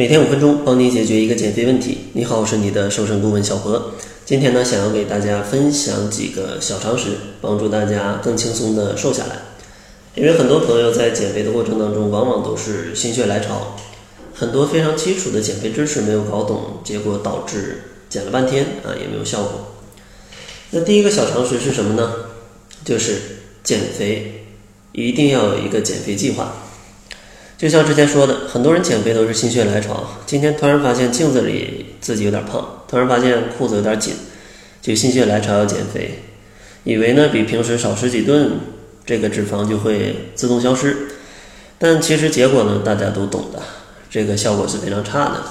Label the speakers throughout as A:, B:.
A: 每天五分钟，帮你解决一个减肥问题。你好，我是你的瘦身顾问小何。今天呢，想要给大家分享几个小常识，帮助大家更轻松的瘦下来。因为很多朋友在减肥的过程当中，往往都是心血来潮，很多非常基础的减肥知识没有搞懂，结果导致减了半天啊也没有效果。那第一个小常识是什么呢？就是减肥一定要有一个减肥计划。就像之前说的，很多人减肥都是心血来潮，今天突然发现镜子里自己有点胖，突然发现裤子有点紧，就心血来潮要减肥，以为呢比平时少吃几顿，这个脂肪就会自动消失。但其实结果呢，大家都懂的，这个效果是非常差的。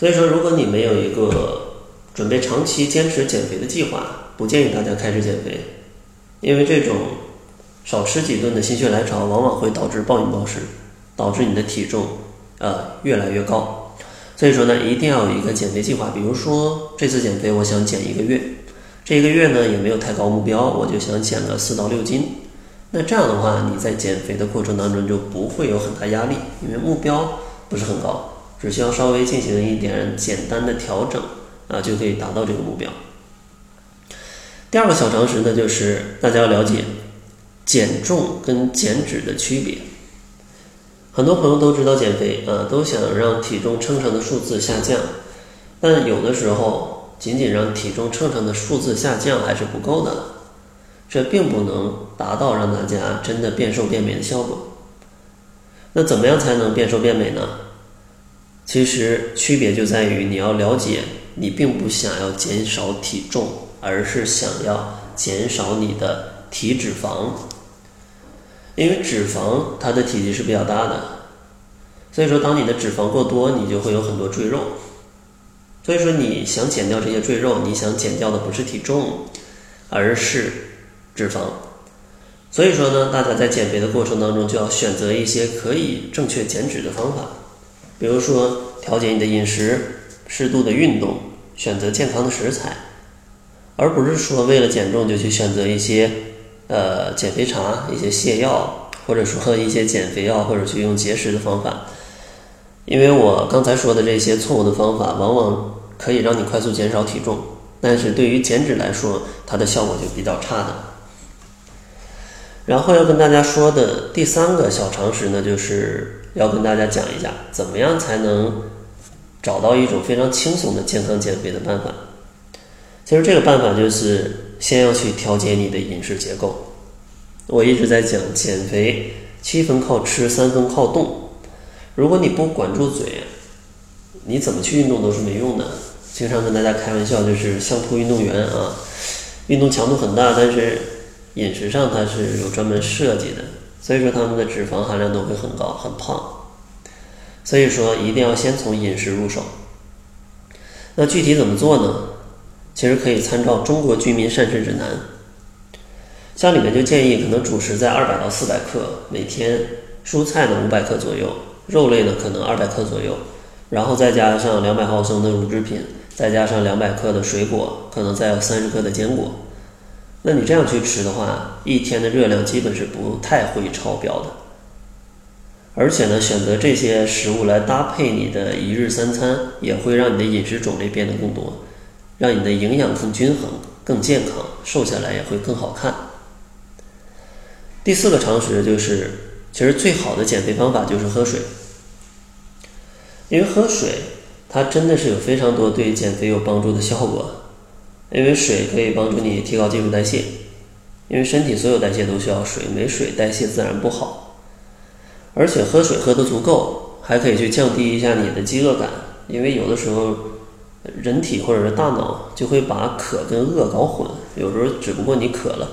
A: 所以说，如果你没有一个准备长期坚持减肥的计划，不建议大家开始减肥，因为这种少吃几顿的心血来潮，往往会导致暴饮暴食。导致你的体重，呃，越来越高，所以说呢，一定要有一个减肥计划。比如说这次减肥，我想减一个月，这一个月呢也没有太高目标，我就想减个四到六斤。那这样的话，你在减肥的过程当中就不会有很大压力，因为目标不是很高，只需要稍微进行一点简单的调整，啊，就可以达到这个目标。第二个小常识呢，就是大家要了解减重跟减脂的区别。很多朋友都知道减肥，啊，都想让体重秤上的数字下降，但有的时候仅仅让体重秤上的数字下降还是不够的，这并不能达到让大家真的变瘦变美的效果。那怎么样才能变瘦变美呢？其实区别就在于你要了解，你并不想要减少体重，而是想要减少你的体脂肪。因为脂肪它的体积是比较大的，所以说当你的脂肪过多，你就会有很多赘肉。所以说你想减掉这些赘肉，你想减掉的不是体重，而是脂肪。所以说呢，大家在减肥的过程当中就要选择一些可以正确减脂的方法，比如说调节你的饮食，适度的运动，选择健康的食材，而不是说为了减重就去选择一些。呃，减肥茶、一些泻药，或者说一些减肥药，或者去用节食的方法。因为我刚才说的这些错误的方法，往往可以让你快速减少体重，但是对于减脂来说，它的效果就比较差的。然后要跟大家说的第三个小常识呢，就是要跟大家讲一下，怎么样才能找到一种非常轻松的健康减肥的办法。其实这个办法就是。先要去调节你的饮食结构。我一直在讲减肥，七分靠吃，三分靠动。如果你不管住嘴，你怎么去运动都是没用的。经常跟大家开玩笑，就是相扑运动员啊，运动强度很大，但是饮食上它是有专门设计的，所以说他们的脂肪含量都会很高，很胖。所以说一定要先从饮食入手。那具体怎么做呢？其实可以参照《中国居民膳食指南》，像里面就建议可能主食在二百到四百克每天，蔬菜呢五百克左右，肉类呢可能二百克左右，然后再加上两百毫升的乳制品，再加上两百克的水果，可能再有三十克的坚果。那你这样去吃的话，一天的热量基本是不太会超标的。而且呢，选择这些食物来搭配你的一日三餐，也会让你的饮食种类变得更多。让你的营养更均衡、更健康，瘦下来也会更好看。第四个常识就是，其实最好的减肥方法就是喝水，因为喝水它真的是有非常多对减肥有帮助的效果。因为水可以帮助你提高基础代谢，因为身体所有代谢都需要水，没水代谢自然不好。而且喝水喝得足够，还可以去降低一下你的饥饿感，因为有的时候。人体或者是大脑就会把渴跟饿搞混，有时候只不过你渴了，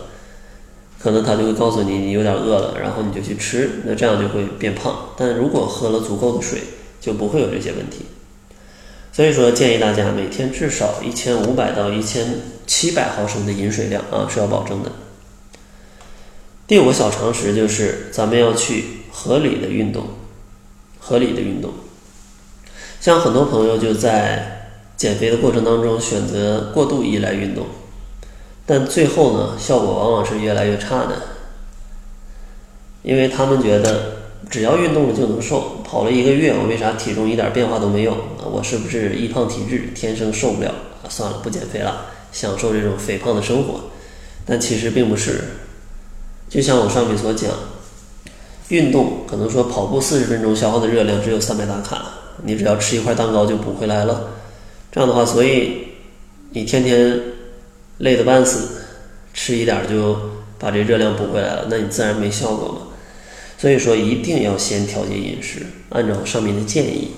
A: 可能他就会告诉你你有点饿了，然后你就去吃，那这样就会变胖。但如果喝了足够的水，就不会有这些问题。所以说，建议大家每天至少一千五百到一千七百毫升的饮水量啊是要保证的。第五个小常识就是，咱们要去合理的运动，合理的运动。像很多朋友就在。减肥的过程当中，选择过度依赖运动，但最后呢，效果往往是越来越差的，因为他们觉得只要运动了就能瘦，跑了一个月，我为啥体重一点变化都没有？我是不是易胖体质，天生受不了？算了，不减肥了，享受这种肥胖的生活。但其实并不是，就像我上面所讲，运动可能说跑步四十分钟消耗的热量只有三百大卡，你只要吃一块蛋糕就补回来了。这样的话，所以你天天累得半死，吃一点就把这热量补回来了，那你自然没效果嘛。所以说，一定要先调节饮食，按照上面的建议。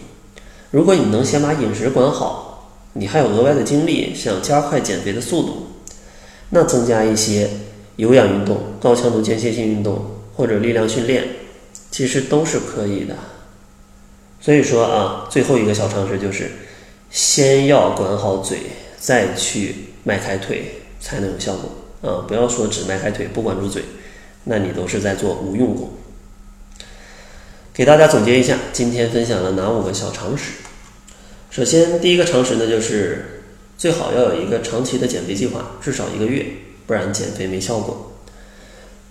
A: 如果你能先把饮食管好，你还有额外的精力想加快减肥的速度，那增加一些有氧运动、高强度间歇性运动或者力量训练，其实都是可以的。所以说啊，最后一个小常识就是，先要管好嘴，再去迈开腿，才能有效果啊！不要说只迈开腿不管住嘴，那你都是在做无用功。给大家总结一下，今天分享了哪五个小常识？首先，第一个常识呢，就是最好要有一个长期的减肥计划，至少一个月，不然减肥没效果。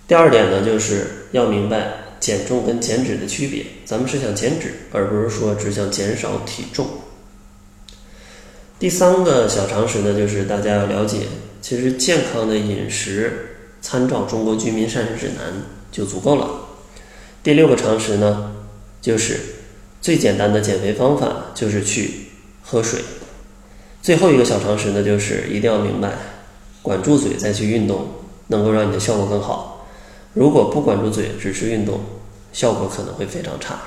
A: 第二点呢，就是要明白减重跟减脂的区别，咱们是想减脂，而不是说只想减少体重。第三个小常识呢，就是大家要了解，其实健康的饮食参照《中国居民膳食指南》就足够了。第六个常识呢？就是最简单的减肥方法，就是去喝水。最后一个小常识呢，就是一定要明白，管住嘴再去运动，能够让你的效果更好。如果不管住嘴，只是运动，效果可能会非常差。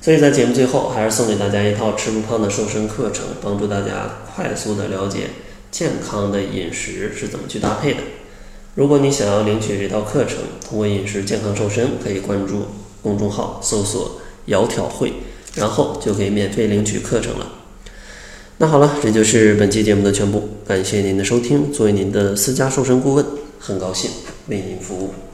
A: 所以在节目最后，还是送给大家一套吃不胖的瘦身课程，帮助大家快速的了解健康的饮食是怎么去搭配的。如果你想要领取这套课程，通过饮食健康瘦身，可以关注。公众号搜索“窈窕会”，然后就可以免费领取课程了。那好了，这就是本期节目的全部。感谢您的收听，作为您的私家瘦身顾问，很高兴为您服务。